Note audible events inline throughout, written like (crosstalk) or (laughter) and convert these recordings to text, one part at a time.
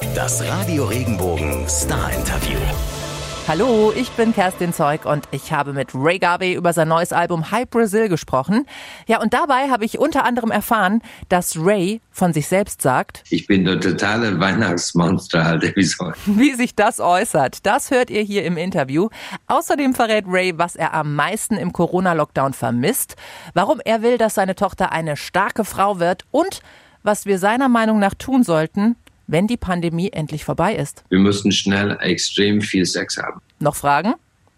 Das Radio Regenbogen Star Interview. Hallo, ich bin Kerstin Zeug und ich habe mit Ray Garvey über sein neues Album High Brazil gesprochen. Ja, und dabei habe ich unter anderem erfahren, dass Ray von sich selbst sagt, ich bin der totale Weihnachtsmonster halt, wie so. (laughs) Wie sich das äußert, das hört ihr hier im Interview. Außerdem verrät Ray, was er am meisten im Corona-Lockdown vermisst, warum er will, dass seine Tochter eine starke Frau wird und was wir seiner Meinung nach tun sollten, wenn die Pandemie endlich vorbei ist. Wir müssen schnell extrem viel Sex haben. Noch Fragen?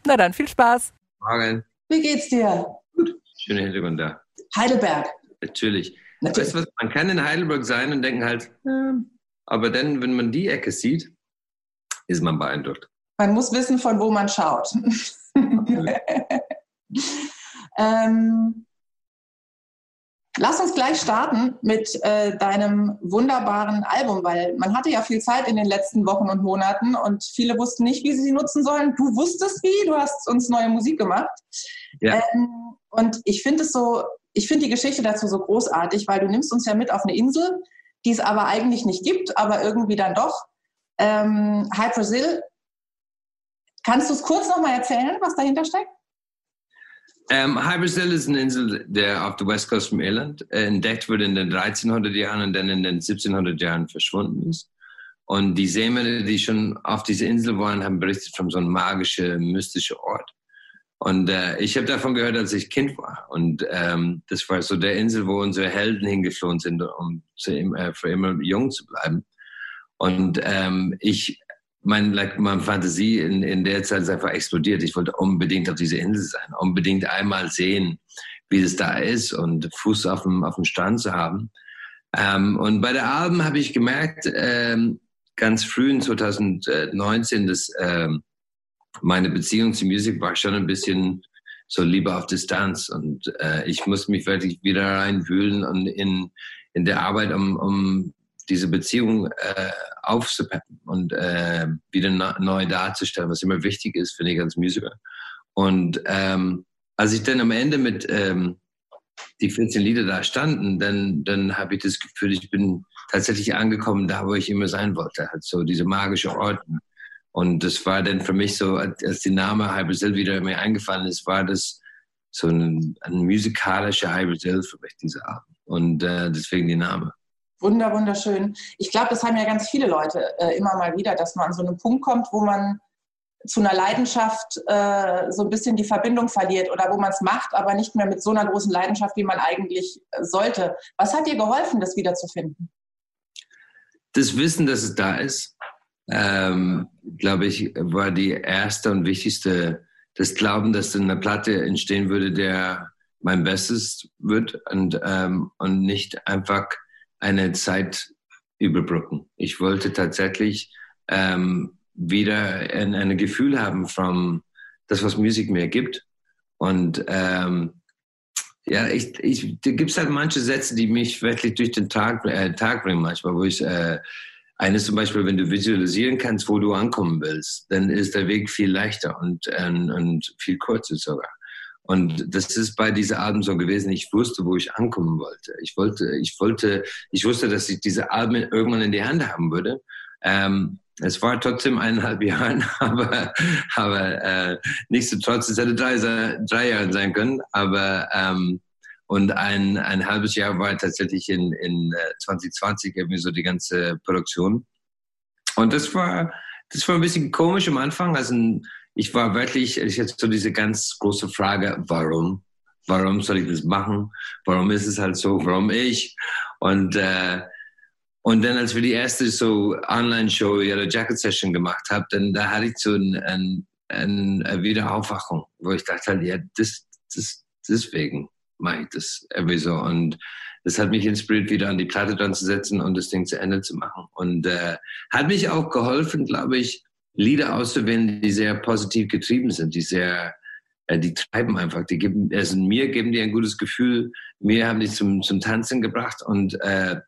Na dann viel Spaß. Fragen? Wie geht's dir? Gut. Schöner Hintergrund da. Heidelberg. Natürlich. Natürlich. Weißt du was? Man kann in Heidelberg sein und denken halt, äh, aber dann, wenn man die Ecke sieht, ist man beeindruckt. Man muss wissen, von wo man schaut. (laughs) ähm, Lass uns gleich starten mit äh, deinem wunderbaren Album, weil man hatte ja viel Zeit in den letzten Wochen und Monaten und viele wussten nicht, wie sie sie nutzen sollen. Du wusstest wie, du hast uns neue Musik gemacht. Ja. Ähm, und ich finde es so, ich finde die Geschichte dazu so großartig, weil du nimmst uns ja mit auf eine Insel, die es aber eigentlich nicht gibt, aber irgendwie dann doch. Ähm, High Brazil. Kannst du es kurz nochmal erzählen, was dahinter steckt? Ähm, Hybersell ist eine Insel, der auf der West von Irland äh, entdeckt wurde in den 1300 Jahren und dann in den 1700 Jahren verschwunden ist. Und die Seemänner, die schon auf dieser Insel waren, haben berichtet von so einem magischen, mystischen Ort. Und äh, ich habe davon gehört, als ich Kind war. Und ähm, das war so der Insel, wo unsere Helden hingeflohen sind, um zu, äh, für immer jung zu bleiben. Und ähm, ich mein, like, meine Fantasie in, in der Zeit ist einfach explodiert. Ich wollte unbedingt auf dieser Insel sein, unbedingt einmal sehen, wie es da ist und Fuß auf dem, auf dem Strand zu haben. Ähm, und bei der Alben habe ich gemerkt, ähm, ganz früh in 2019, dass ähm, meine Beziehung zur Musik war schon ein bisschen so lieber auf Distanz. Und äh, ich muss mich wirklich wieder reinwühlen und in, in der Arbeit, um, um diese Beziehung äh, aufzupeppen und äh, wieder neu darzustellen, was immer wichtig ist, finde ich als Musiker. Und ähm, als ich dann am Ende mit ähm, die 14 Lieder da standen, dann, dann habe ich das Gefühl, ich bin tatsächlich angekommen, da wo ich immer sein wollte, halt so diese magische Orten. Und das war dann für mich so, als die Name Hypercell wieder mir eingefallen ist, war das so ein, ein musikalischer Hypercell für mich, diese Abend. Und äh, deswegen die Name. Wunder, wunderschön. Ich glaube, das haben ja ganz viele Leute äh, immer mal wieder, dass man an so einen Punkt kommt, wo man zu einer Leidenschaft äh, so ein bisschen die Verbindung verliert oder wo man es macht, aber nicht mehr mit so einer großen Leidenschaft, wie man eigentlich äh, sollte. Was hat dir geholfen, das wiederzufinden? Das Wissen, dass es da ist, ähm, glaube ich, war die erste und wichtigste, das Glauben, dass eine Platte entstehen würde, der mein Bestes wird und, ähm, und nicht einfach eine Zeit überbrücken. Ich wollte tatsächlich ähm, wieder ein, ein Gefühl haben von das, was Musik mir gibt. Und ähm, ja, ich, ich, da gibt es halt manche Sätze, die mich wirklich durch den Tag, äh, Tag bringen manchmal, wo ich, äh, eines zum Beispiel, wenn du visualisieren kannst, wo du ankommen willst, dann ist der Weg viel leichter und, äh, und viel kürzer sogar. Und das ist bei dieser Alben so gewesen. Ich wusste, wo ich ankommen wollte. Ich wollte, ich wollte, ich wusste, dass ich diese Alben irgendwann in die Hand haben würde. Ähm, es war trotzdem eineinhalb (laughs) Jahre, aber, aber äh, nichtsdestotrotz, es hätte drei, drei Jahre sein können. Aber ähm, und ein, ein halbes Jahr war tatsächlich in, in 2020 äh, irgendwie so die ganze Produktion. Und das war, das war ein bisschen komisch am Anfang. Also ich war wirklich, ich hatte so diese ganz große Frage, warum? Warum soll ich das machen? Warum ist es halt so? Warum ich? Und, äh, und dann, als wir die erste so Online-Show, Yellow Jacket Session gemacht haben, dann da hatte ich so ein, ein, eine Wiederaufwachung, wo ich dachte halt, ja, das, das, deswegen mache ich das irgendwie so. Und das hat mich inspiriert, wieder an die Platte dran zu setzen und das Ding zu Ende zu machen. Und äh, hat mich auch geholfen, glaube ich, Lieder auszuwählen, die sehr positiv getrieben sind, die sehr, äh, die treiben einfach, die geben, also mir geben die ein gutes Gefühl, mir haben die zum, zum Tanzen gebracht und äh,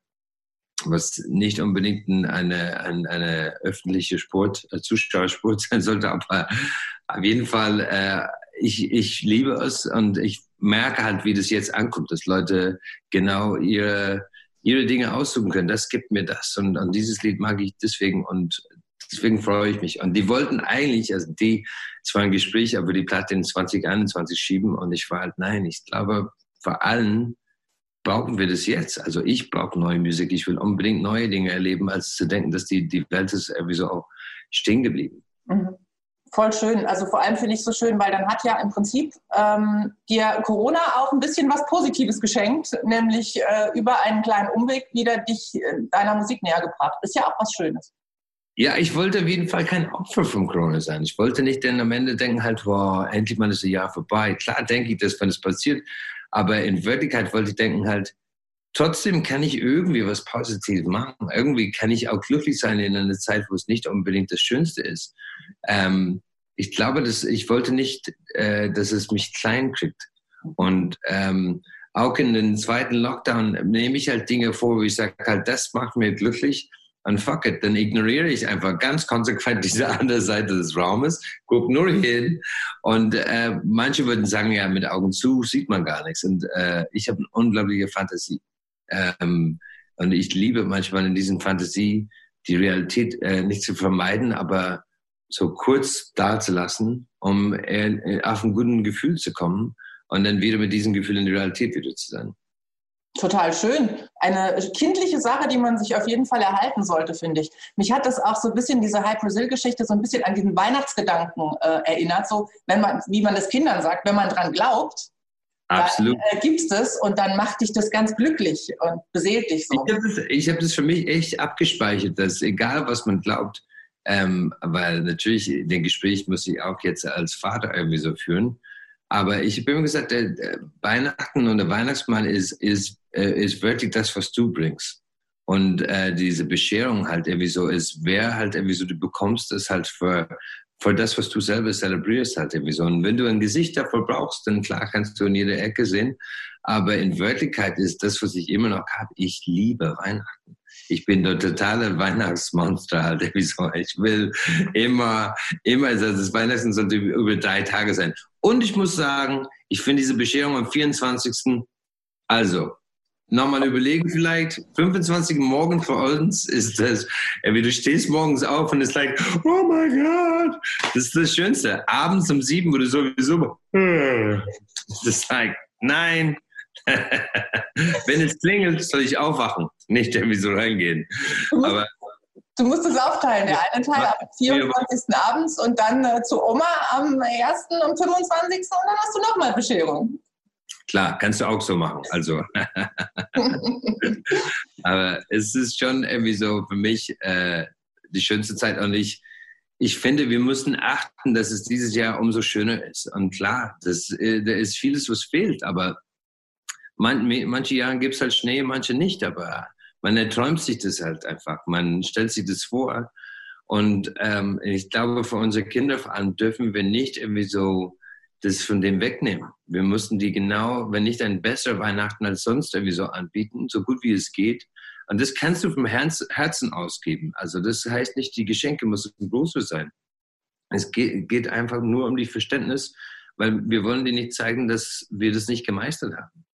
was nicht unbedingt eine, eine, eine öffentliche Sport, äh, Zuschauersport sein sollte, aber auf jeden Fall, äh, ich, ich liebe es und ich merke halt, wie das jetzt ankommt, dass Leute genau ihre ihre Dinge aussuchen können. Das gibt mir das. Und, und dieses Lied mag ich deswegen und deswegen freue ich mich. Und die wollten eigentlich, also die, es war ein Gespräch, aber die Platte in 2021 schieben. Und ich war halt, nein, ich glaube, vor allem brauchen wir das jetzt. Also ich brauche neue Musik. Ich will unbedingt neue Dinge erleben, als zu denken, dass die, die Welt ist irgendwie so auch stehen geblieben. Mhm. Voll schön. Also vor allem finde ich es so schön, weil dann hat ja im Prinzip ähm, dir Corona auch ein bisschen was Positives geschenkt, nämlich äh, über einen kleinen Umweg wieder dich äh, deiner Musik näher gebracht. Ist ja auch was Schönes. Ja, ich wollte auf jeden Fall kein Opfer von Corona sein. Ich wollte nicht denn am Ende denken halt, wow, endlich mal ist ein Jahr vorbei. Klar denke ich das, wenn es passiert. Aber in Wirklichkeit wollte ich denken halt, trotzdem kann ich irgendwie was Positives machen. Irgendwie kann ich auch glücklich sein in einer Zeit, wo es nicht unbedingt das Schönste ist. Ähm, ich glaube, dass ich wollte nicht, äh, dass es mich klein kriegt. Und ähm, auch in den zweiten Lockdown nehme ich halt Dinge vor, wo ich sage halt, das macht mir glücklich und fuck it, dann ignoriere ich einfach ganz konsequent diese (laughs) andere Seite des Raumes, guck nur hin. Und äh, manche würden sagen, ja, mit Augen zu sieht man gar nichts. Und äh, ich habe eine unglaubliche Fantasie. Ähm, und ich liebe manchmal in diesen Fantasie die Realität äh, nicht zu vermeiden, aber so kurz da zu lassen, um äh, auf ein gutes Gefühl zu kommen und dann wieder mit diesem Gefühl in die Realität wieder zu sein. Total schön. Eine kindliche Sache, die man sich auf jeden Fall erhalten sollte, finde ich. Mich hat das auch so ein bisschen, diese High Brazil-Geschichte, so ein bisschen an diesen Weihnachtsgedanken äh, erinnert. So, wenn man, wie man das Kindern sagt, wenn man dran glaubt, Absolut. dann äh, gibt's das und dann macht dich das ganz glücklich und beseelt dich so. Ich habe das, hab das für mich echt abgespeichert, dass egal was man glaubt, ähm, weil natürlich den Gespräch muss ich auch jetzt als Vater irgendwie so führen. Aber ich habe immer gesagt, der, der Weihnachten und der Weihnachtsmann ist, ist, äh, ist wirklich das, was du bringst. Und äh, diese Bescherung halt irgendwie so ist, wer halt irgendwie so, du bekommst das halt für, für das, was du selber zelebrierst halt irgendwie so. Und wenn du ein Gesicht dafür brauchst, dann klar kannst du in jeder Ecke sehen. Aber in Wirklichkeit ist das, was ich immer noch habe, ich liebe Weihnachten ich bin der totale Weihnachtsmonster halt. Ich will immer, immer, also das Weihnachten sollte über drei Tage sein. Und ich muss sagen, ich finde diese Bescherung am 24. Also, nochmal überlegen vielleicht, 25 morgen für uns ist das, wie du stehst morgens auf und es like, oh mein Gott, das ist das Schönste. Abends um sieben, wo du sowieso, das ist like, nein, (laughs) Wenn es klingelt, soll ich aufwachen, nicht irgendwie so reingehen. Du musst, Aber, du musst es aufteilen. Der eine Teil am 24. abends und dann äh, zu Oma am 1. und 25. und dann hast du nochmal Bescherung. Klar, kannst du auch so machen. Also, (laughs) aber es ist schon irgendwie so für mich äh, die schönste Zeit und ich, ich finde, wir müssen achten, dass es dieses Jahr umso schöner ist. Und klar, das, äh, da ist vieles, was fehlt, aber man, manche Jahre gibt es halt Schnee, manche nicht, aber man erträumt sich das halt einfach. Man stellt sich das vor. Und ähm, ich glaube, für unsere Kinder vor allem dürfen wir nicht irgendwie so das von dem wegnehmen. Wir müssen die genau, wenn nicht ein besserer Weihnachten als sonst irgendwie so anbieten, so gut wie es geht. Und das kannst du vom Herzen ausgeben. Also das heißt nicht, die Geschenke müssen größer sein. Es geht, geht einfach nur um die Verständnis, weil wir wollen dir nicht zeigen, dass wir das nicht gemeistert haben.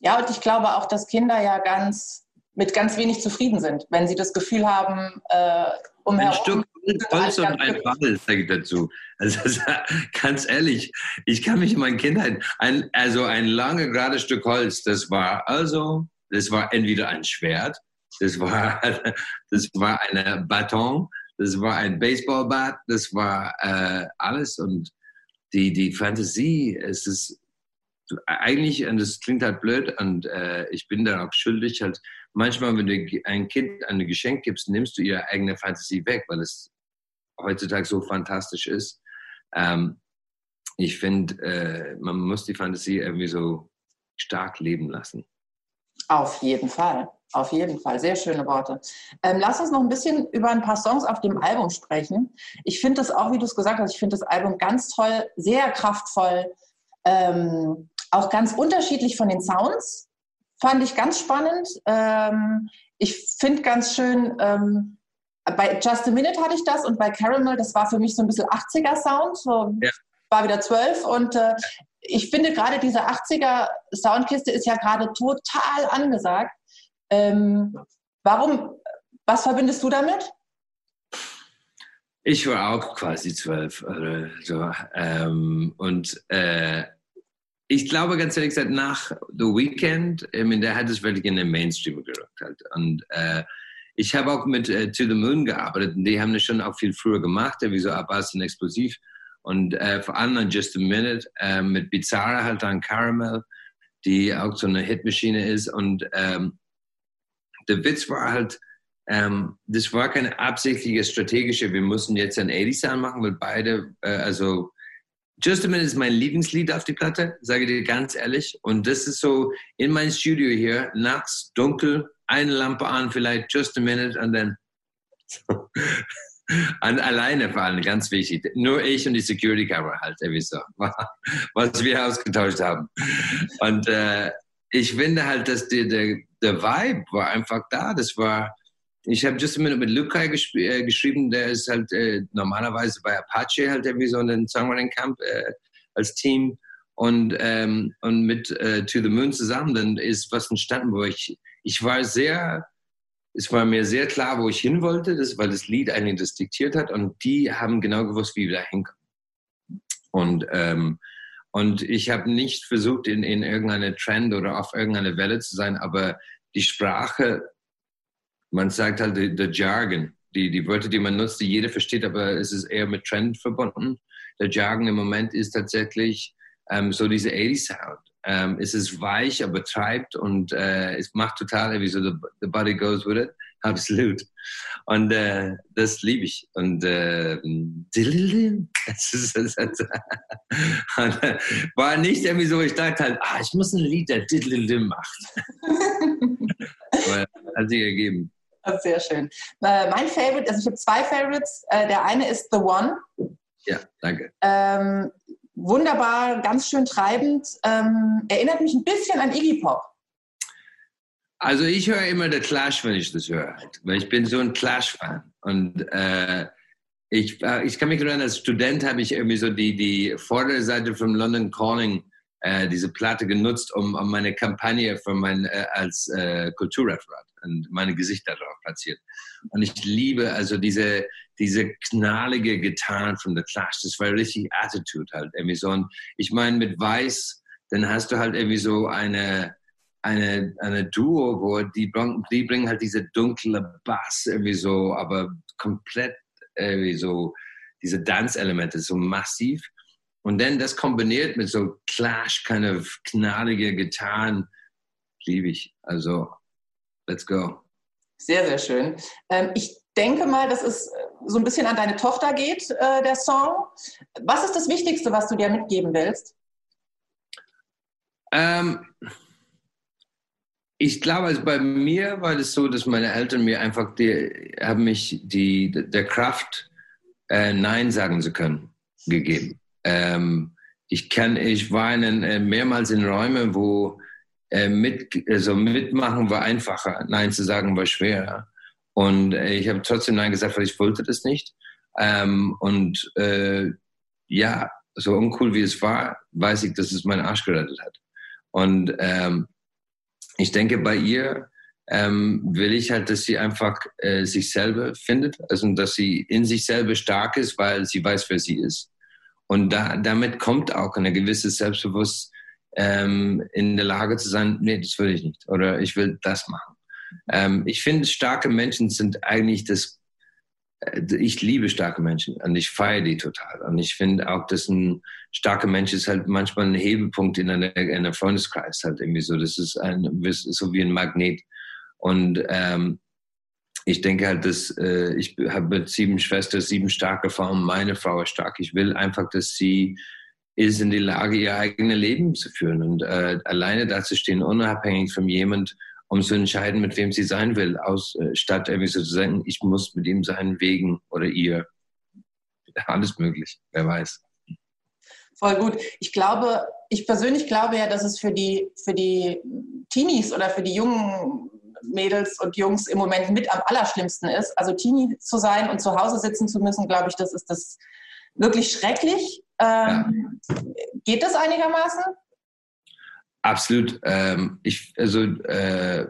Ja, und ich glaube auch, dass Kinder ja ganz mit ganz wenig zufrieden sind, wenn sie das Gefühl haben, äh, umherum. Ein Stück Holz und ein Ball, sage ich dazu. Also, (laughs) ganz ehrlich, ich kann mich in meiner Kindheit, ein, also ein lange, gerades Stück Holz, das war also, das war entweder ein Schwert, das war, (laughs) das war ein Baton, das war ein Baseballbat, das war äh, alles und die, die Fantasie, es ist eigentlich, und das klingt halt blöd, und äh, ich bin da auch schuldig, halt manchmal, wenn du ein Kind ein Geschenk gibst, nimmst du ihre eigene Fantasie weg, weil es heutzutage so fantastisch ist. Ähm, ich finde, äh, man muss die Fantasie irgendwie so stark leben lassen. Auf jeden Fall, auf jeden Fall. Sehr schöne Worte. Ähm, lass uns noch ein bisschen über ein paar Songs auf dem Album sprechen. Ich finde das auch, wie du es gesagt hast, ich finde das Album ganz toll, sehr kraftvoll. Ähm, auch ganz unterschiedlich von den Sounds. Fand ich ganz spannend. Ähm, ich finde ganz schön, ähm, bei Just a Minute hatte ich das und bei Caramel, das war für mich so ein bisschen 80er-Sound. So ja. War wieder zwölf und äh, ich finde gerade diese 80er Soundkiste ist ja gerade total angesagt. Ähm, warum, was verbindest du damit? Ich war auch quasi zwölf oder so. Ähm, und äh, ich glaube ganz ehrlich gesagt, nach The Weekend, ich meine, der hat es wirklich in den Mainstream gerückt halt. Und äh, ich habe auch mit äh, To the Moon gearbeitet und die haben das schon auch viel früher gemacht, wie so Abbas und Explosiv. Und äh, vor allem Just a Minute äh, mit Bizarre halt an Caramel, die auch so eine Hitmaschine ist. Und ähm, der Witz war halt, ähm, das war keine absichtliche strategische, wir mussten jetzt ein 80 machen, weil beide, äh, also Just a Minute ist mein Lieblingslied auf die Platte, sage ich dir ganz ehrlich. Und das ist so in meinem Studio hier, nachts, dunkel, eine Lampe an, vielleicht Just a Minute und dann. (laughs) An, alleine allem, ganz wichtig. Nur ich und die Security Camera halt, wie so, (laughs) was wir ausgetauscht haben. Und äh, ich finde halt, dass die, der, der Vibe war einfach da. Das war, ich habe just mit, mit Lukai äh, geschrieben, der ist halt äh, normalerweise bei Apache halt irgendwie so einen Songwriting Camp äh, als Team und, ähm, und mit äh, To the Moon zusammen, dann ist was entstanden, wo ich, ich war sehr, es war mir sehr klar, wo ich hin wollte, das, weil das Lied eigentlich das diktiert hat und die haben genau gewusst, wie wir da hinkommen. Und, ähm, und ich habe nicht versucht, in, in irgendeine Trend oder auf irgendeine Welle zu sein, aber die Sprache man sagt halt der Jargon, die, die Wörter, die man nutzt, die jeder versteht, aber es ist eher mit Trend verbunden. Der Jargon im Moment ist tatsächlich ähm, so diese 80-Sound. Ähm, es ist weich, aber treibt und äh, es macht total, wie so the, the body goes with it. (laughs) Absolut. Und äh, das liebe ich. Und äh, das (laughs) ist, das ist, und, äh, war nicht irgendwie so, ich dachte halt, ah, ich muss ein Lied, der macht. (laughs) aber hat sich ergeben. Sehr schön. Äh, mein Favorite, also ich habe zwei Favorites. Äh, der eine ist The One. Ja, danke. Ähm, wunderbar, ganz schön treibend. Ähm, erinnert mich ein bisschen an Iggy Pop. Also ich höre immer The Clash, wenn ich das höre, weil ich bin so ein Clash-Fan. Und äh, ich, äh, ich kann mich erinnern, als Student habe ich irgendwie so die, die vordere Seite von London Calling äh, diese Platte genutzt, um, um meine Kampagne für mein, äh, als äh, Kulturreferat und meine Gesichter darauf platziert. Und ich liebe also diese, diese knallige Gitarren von The Clash. Das war richtig Attitude halt. Irgendwie so. Und ich meine, mit Weiß, dann hast du halt irgendwie so eine, eine, eine Duo, wo die, die bringen halt diese dunkle Bass irgendwie so, aber komplett irgendwie so, diese Dance-Elemente so massiv. Und dann das kombiniert mit so Clash, kind of knallige Gitarren, liebe ich. Also, let's go. Sehr, sehr schön. Ähm, ich denke mal, dass es so ein bisschen an deine Tochter geht, äh, der Song. Was ist das Wichtigste, was du dir mitgeben willst? Ähm, ich glaube, also bei mir war das so, dass meine Eltern mir einfach die, haben mich die, der Kraft, äh, Nein sagen zu können, gegeben. Ähm, ich, kann, ich war in, äh, mehrmals in Räumen, wo äh, mit, also mitmachen war einfacher, Nein zu sagen war schwerer. Und äh, ich habe trotzdem Nein gesagt, weil ich wollte das nicht. Ähm, und äh, ja, so uncool wie es war, weiß ich, dass es meinen Arsch gerettet hat. Und ähm, ich denke, bei ihr ähm, will ich halt, dass sie einfach äh, sich selber findet, also dass sie in sich selber stark ist, weil sie weiß, wer sie ist. Und da, damit kommt auch eine gewisse Selbstbewusstsein ähm, in der Lage zu sein, nee, das will ich nicht oder ich will das machen. Ähm, ich finde, starke Menschen sind eigentlich das, äh, ich liebe starke Menschen und ich feiere die total. Und ich finde auch, dass ein starker Mensch ist halt manchmal ein Hebelpunkt in einer, in Freundeskreis halt irgendwie so. Das ist, ein, so wie ein Magnet. Und ähm, ich denke halt, dass äh, ich habe sieben Schwestern, sieben starke Frauen, meine Frau ist stark. Ich will einfach, dass sie ist in die Lage, ihr eigenes Leben zu führen und äh, alleine dazustehen, unabhängig von jemand, um zu entscheiden, mit wem sie sein will, aus, äh, statt irgendwie so zu sagen, ich muss mit ihm sein, wegen oder ihr. Alles möglich, wer weiß. Voll gut. Ich glaube, ich persönlich glaube ja, dass es für die, für die Teenies oder für die jungen Mädels und Jungs im Moment mit am allerschlimmsten ist. Also Teenie zu sein und zu Hause sitzen zu müssen, glaube ich, das ist das wirklich schrecklich. Ähm, ja. Geht das einigermaßen? Absolut. Ähm, ich, also, äh,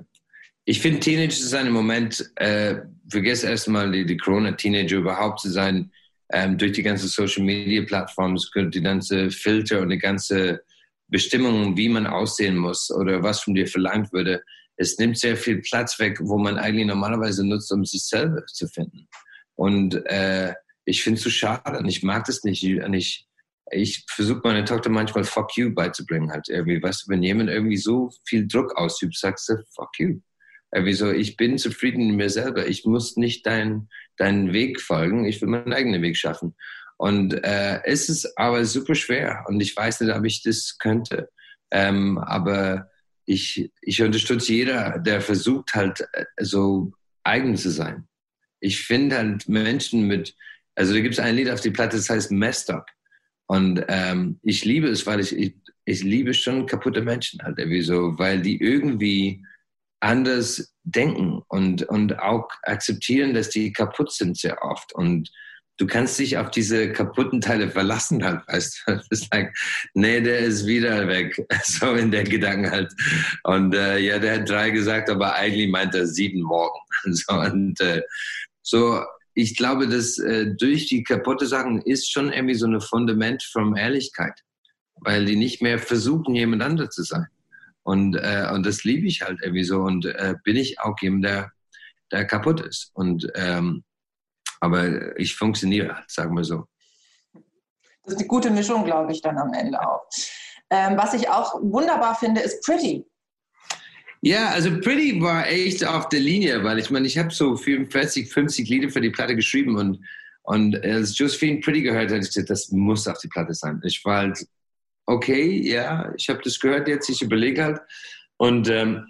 ich finde, Teenager zu sein im Moment, äh, vergiss erstmal die, die Corona-Teenager überhaupt zu sein, ähm, durch die ganze Social-Media-Plattformen, die ganze Filter und die ganze Bestimmung, wie man aussehen muss oder was von dir verlangt würde. Es nimmt sehr viel Platz weg, wo man eigentlich normalerweise nutzt, um sich selber zu finden. Und äh, ich finde es so schade und ich mag das nicht. Und ich, ich versuche meiner Tochter manchmal Fuck you beizubringen. Halt irgendwie, weißt du, wenn jemand irgendwie so viel Druck ausübt, sagst du Fuck you. Irgendwie so, ich bin zufrieden mit mir selber. Ich muss nicht deinen deinen Weg folgen. Ich will meinen eigenen Weg schaffen. Und äh, es ist aber super schwer. Und ich weiß nicht, ob ich das könnte. Ähm, aber ich, ich unterstütze jeder, der versucht halt äh, so eigen zu sein. Ich finde halt Menschen mit, also da gibt es ein Lied auf die Platte, das heißt Messed Up. Und ähm, ich liebe es, weil ich, ich, ich liebe schon kaputte Menschen halt irgendwie so, weil die irgendwie anders denken und, und auch akzeptieren, dass die kaputt sind sehr oft. Und du kannst dich auf diese kaputten Teile verlassen halt, (laughs) weißt du. Das ist like, nee, der ist wieder weg. (laughs) So in der Gedanken halt. Und äh, ja, der hat drei gesagt, aber eigentlich meint er sieben morgen. (laughs) So, und äh, so, ich glaube, dass äh, durch die kaputte Sachen ist schon irgendwie so ein Fundament von Ehrlichkeit, weil die nicht mehr versuchen, jemand anderes zu sein. Und, äh, und das liebe ich halt irgendwie so. Und äh, bin ich auch jemand, der, der kaputt ist. Und, ähm, aber ich funktioniere halt, sagen wir so. Das ist eine gute Mischung, glaube ich, dann am Ende auch. Ähm, was ich auch wunderbar finde, ist Pretty. Ja, also Pretty war echt auf der Linie, weil ich meine, ich habe so 44, 50 Lieder für die Platte geschrieben und, und als Josephine Pretty gehört hat, ich gesagt, das muss auf die Platte sein. Ich war halt okay, ja, ich habe das gehört jetzt, ich überlege halt. Und ähm,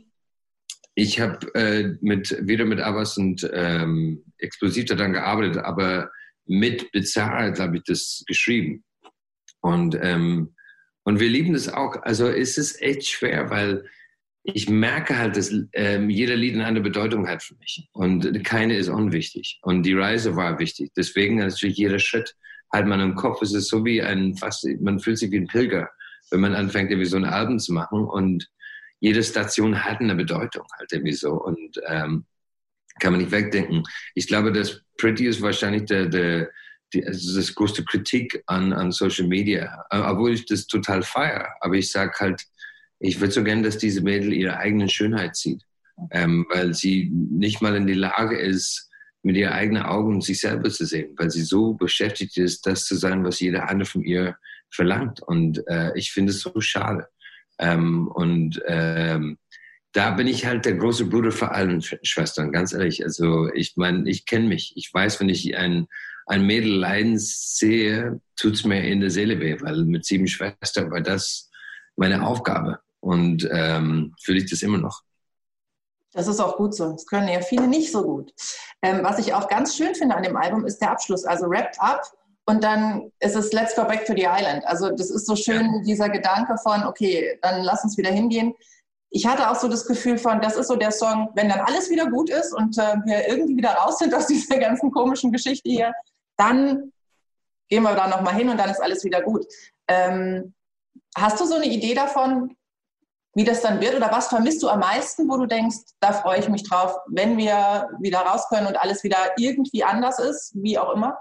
ich habe äh, mit, wieder mit Abbas und ähm, Explosiv daran gearbeitet, aber mit bezahlt habe ich das geschrieben. Und, ähm, und wir lieben das auch. Also es ist echt schwer, weil ich merke halt, dass ähm, jeder Lied eine andere Bedeutung hat für mich. Und keine ist unwichtig. Und die Reise war wichtig. Deswegen natürlich jeder Schritt halt man im Kopf. Es ist so wie ein, fast, man fühlt sich wie ein Pilger, wenn man anfängt, irgendwie so ein Album zu machen und jede Station hat eine Bedeutung halt irgendwie so und ähm, kann man nicht wegdenken. Ich glaube, das Pretty ist wahrscheinlich der, der die, also das größte Kritik an, an Social Media, obwohl ich das total feiere. Aber ich sage halt, ich würde so gern, dass diese Mädel ihre eigene Schönheit sieht, ähm, weil sie nicht mal in die Lage ist, mit ihren eigenen Augen sich selber zu sehen, weil sie so beschäftigt ist, das zu sein, was jeder andere von ihr verlangt. Und äh, ich finde es so schade. Ähm, und ähm, da bin ich halt der große Bruder für allen Schwestern, ganz ehrlich. Also ich meine, ich kenne mich. Ich weiß, wenn ich ein, ein Mädel leiden sehe, tut es mir in der Seele weh, weil mit sieben Schwestern war das meine Aufgabe. Und ähm, fühle ich das immer noch. Das ist auch gut so. Das können ja viele nicht so gut. Ähm, was ich auch ganz schön finde an dem Album ist der Abschluss. Also Wrapped Up und dann ist es Let's Go Back to the Island. Also das ist so schön, ja. dieser Gedanke von, okay, dann lass uns wieder hingehen. Ich hatte auch so das Gefühl von, das ist so der Song, wenn dann alles wieder gut ist und äh, wir irgendwie wieder raus sind aus (laughs) dieser ganzen komischen Geschichte hier, dann gehen wir da nochmal hin und dann ist alles wieder gut. Ähm, hast du so eine Idee davon, wie das dann wird? Oder was vermisst du am meisten, wo du denkst, da freue ich mich drauf, wenn wir wieder raus können und alles wieder irgendwie anders ist, wie auch immer?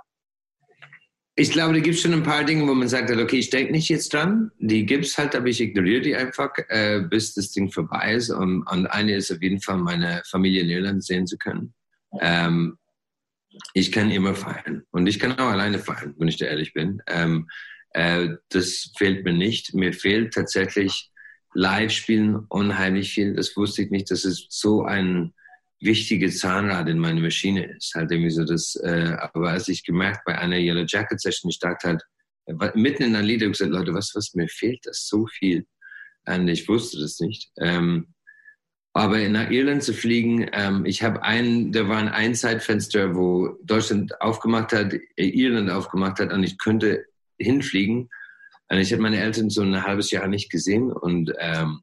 Ich glaube, da gibt es schon ein paar Dinge, wo man sagt, okay, ich denke nicht jetzt dran. Die gibt es halt, aber ich ignoriere die einfach, äh, bis das Ding vorbei ist. Und, und, eine ist auf jeden Fall, meine Familie in Irland sehen zu können. Ähm, ich kann immer feiern. Und ich kann auch alleine feiern, wenn ich da ehrlich bin. Ähm, äh, das fehlt mir nicht. Mir fehlt tatsächlich Live-Spielen unheimlich viel. Das wusste ich nicht, dass es so ein wichtige Zahnrad in meiner Maschine ist. Halt irgendwie so das, äh, aber als ich gemerkt bei einer Yellow Jacket Session, ich dachte halt, mitten in einer Lied, ich gesagt, Leute, was, was, mir fehlt das so viel. Und ich wusste das nicht. Ähm, aber nach Irland zu fliegen, ähm, ich habe einen, da war ein Einzeitfenster, wo Deutschland aufgemacht hat, äh, Irland aufgemacht hat und ich könnte hinfliegen ich habe meine Eltern so ein halbes Jahr nicht gesehen und, ähm,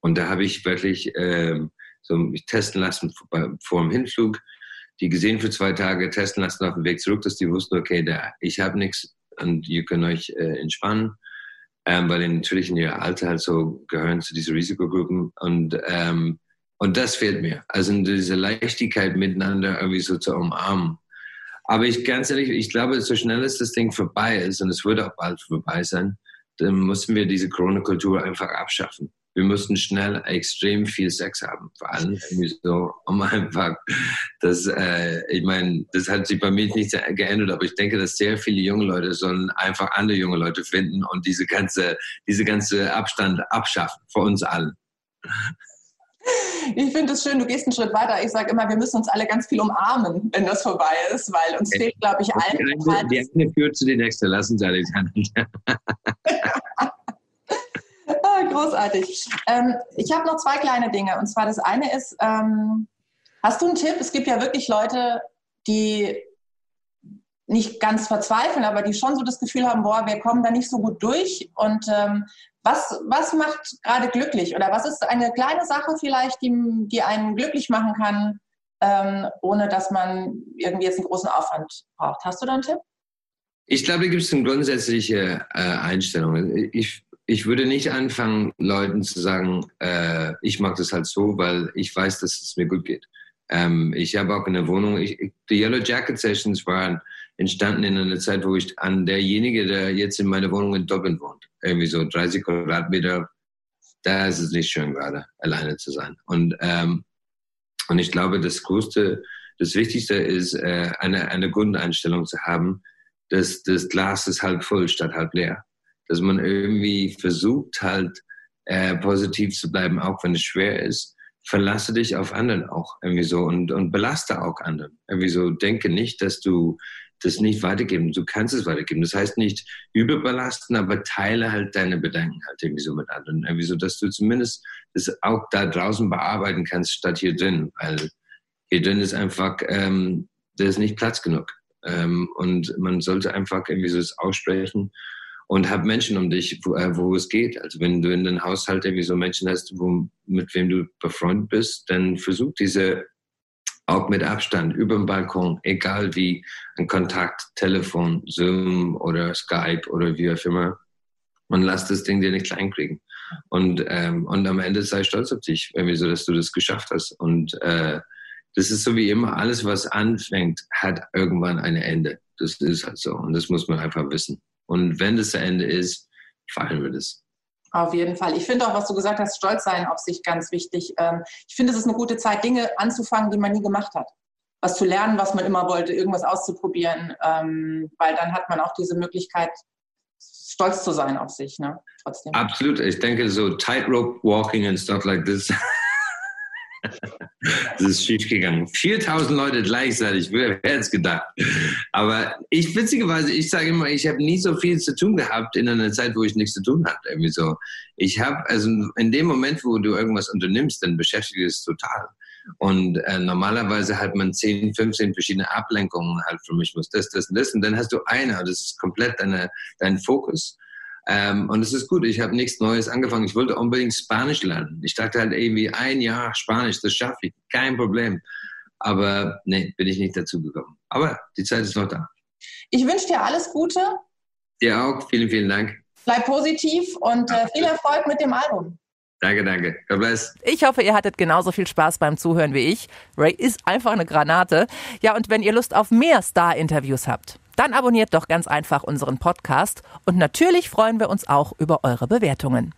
und da habe ich wirklich ähm, so mich testen lassen vor, vor dem Hinflug, die gesehen für zwei Tage, testen lassen auf dem Weg zurück, dass die wussten, okay, da, ich habe nichts und ihr könnt euch äh, entspannen, ähm, weil natürlich in ihr Alter halt so gehören zu diesen Risikogruppen und ähm, Und das fehlt mir. Also diese Leichtigkeit miteinander irgendwie so zu umarmen. Aber ich ganz ehrlich, ich glaube, so schnell als das Ding vorbei ist, und es wird auch bald vorbei sein, dann müssen wir diese Corona-Kultur einfach abschaffen. Wir mussten schnell extrem viel Sex haben, vor allem irgendwie so, um einfach das, äh, ich meine, das hat sich bei mir nicht geändert, aber ich denke, dass sehr viele junge Leute sollen einfach andere junge Leute finden und diese ganze, diese ganze Abstand abschaffen, vor uns allen. Ich finde es schön, du gehst einen Schritt weiter. Ich sage immer, wir müssen uns alle ganz viel umarmen, wenn das vorbei ist, weil uns fehlt, glaube ich, allen. Die eine, die eine führt zu der nächsten. Lassen Sie Alexander. (laughs) Ah, großartig. Ähm, ich habe noch zwei kleine Dinge. Und zwar das eine ist, ähm, hast du einen Tipp? Es gibt ja wirklich Leute, die nicht ganz verzweifeln, aber die schon so das Gefühl haben, boah, wir kommen da nicht so gut durch. Und ähm, was, was macht gerade glücklich? Oder was ist eine kleine Sache vielleicht, die, die einen glücklich machen kann, ähm, ohne dass man irgendwie jetzt einen großen Aufwand braucht? Hast du da einen Tipp? Ich glaube, da gibt es eine grundsätzliche äh, Einstellung. Ich, ich würde nicht anfangen, Leuten zu sagen, äh, ich mag das halt so, weil ich weiß, dass es mir gut geht. Ähm, ich habe auch eine Wohnung, ich, die Yellow Jacket Sessions waren entstanden in einer Zeit, wo ich an derjenige, der jetzt in meiner Wohnung in Dublin wohnt, irgendwie so 30 Quadratmeter, da ist es nicht schön gerade, alleine zu sein. Und, ähm, und ich glaube, das Größte, das Wichtigste ist, äh, eine, eine Grundeinstellung zu haben, dass das Glas ist halb voll statt halb leer. Dass man irgendwie versucht halt äh, positiv zu bleiben, auch wenn es schwer ist. Verlasse dich auf anderen auch irgendwie so und, und belaste auch anderen. Irgendwie so, denke nicht, dass du das nicht weitergeben. Du kannst es weitergeben. Das heißt nicht überbelasten, aber teile halt deine Bedenken halt irgendwie so mit anderen. Irgendwie so, dass du zumindest das auch da draußen bearbeiten kannst, statt hier drin. Weil hier drin ist einfach, ähm, da ist nicht Platz genug. Ähm, und man sollte einfach irgendwie so das aussprechen und hab Menschen um dich, wo, äh, wo es geht. Also wenn du in den Haushalt irgendwie so Menschen hast, wo, mit wem du befreundet bist, dann versuch diese auch mit Abstand über dem Balkon, egal wie, ein Kontakt, Telefon, Zoom oder Skype oder wie auch immer. Und lass das Ding dir nicht klein kriegen. Und, ähm, und am Ende sei stolz auf dich, irgendwie so, dass du das geschafft hast. Und äh, das ist so wie immer, alles, was anfängt, hat irgendwann ein Ende. Das ist halt so. Und das muss man einfach wissen. Und wenn das Ende ist, feiern wir das. Auf jeden Fall. Ich finde auch, was du gesagt hast, stolz sein auf sich ganz wichtig. Ähm, ich finde, es ist eine gute Zeit, Dinge anzufangen, die man nie gemacht hat. Was zu lernen, was man immer wollte, irgendwas auszuprobieren, ähm, weil dann hat man auch diese Möglichkeit, stolz zu sein auf sich. Ne? Trotzdem. Absolut. Ich denke, so Tightrope Walking and stuff like this (laughs) das ist schief gegangen. 4000 Leute gleichzeitig, wer hätte es gedacht? Aber ich, witzigerweise, ich sage immer, ich habe nie so viel zu tun gehabt in einer Zeit, wo ich nichts zu tun hatte. Irgendwie so. Ich habe, also in dem Moment, wo du irgendwas unternimmst, dann beschäftigt es total. Und äh, normalerweise hat man 10, 15 verschiedene Ablenkungen halt für mich, muss das, das und das. Und dann hast du eine, das ist komplett deine, dein Fokus. Ähm, und es ist gut, ich habe nichts Neues angefangen. Ich wollte unbedingt Spanisch lernen. Ich dachte halt irgendwie ein Jahr Spanisch, das schaffe ich, kein Problem. Aber nee, bin ich nicht dazu gekommen. Aber die Zeit ist noch da. Ich wünsche dir alles Gute. Dir auch. Vielen, vielen Dank. Bleib positiv und äh, viel Erfolg mit dem Album. Danke, danke. God bless. Ich hoffe, ihr hattet genauso viel Spaß beim Zuhören wie ich. Ray ist einfach eine Granate. Ja, und wenn ihr Lust auf mehr Star-Interviews habt, dann abonniert doch ganz einfach unseren Podcast und natürlich freuen wir uns auch über eure Bewertungen.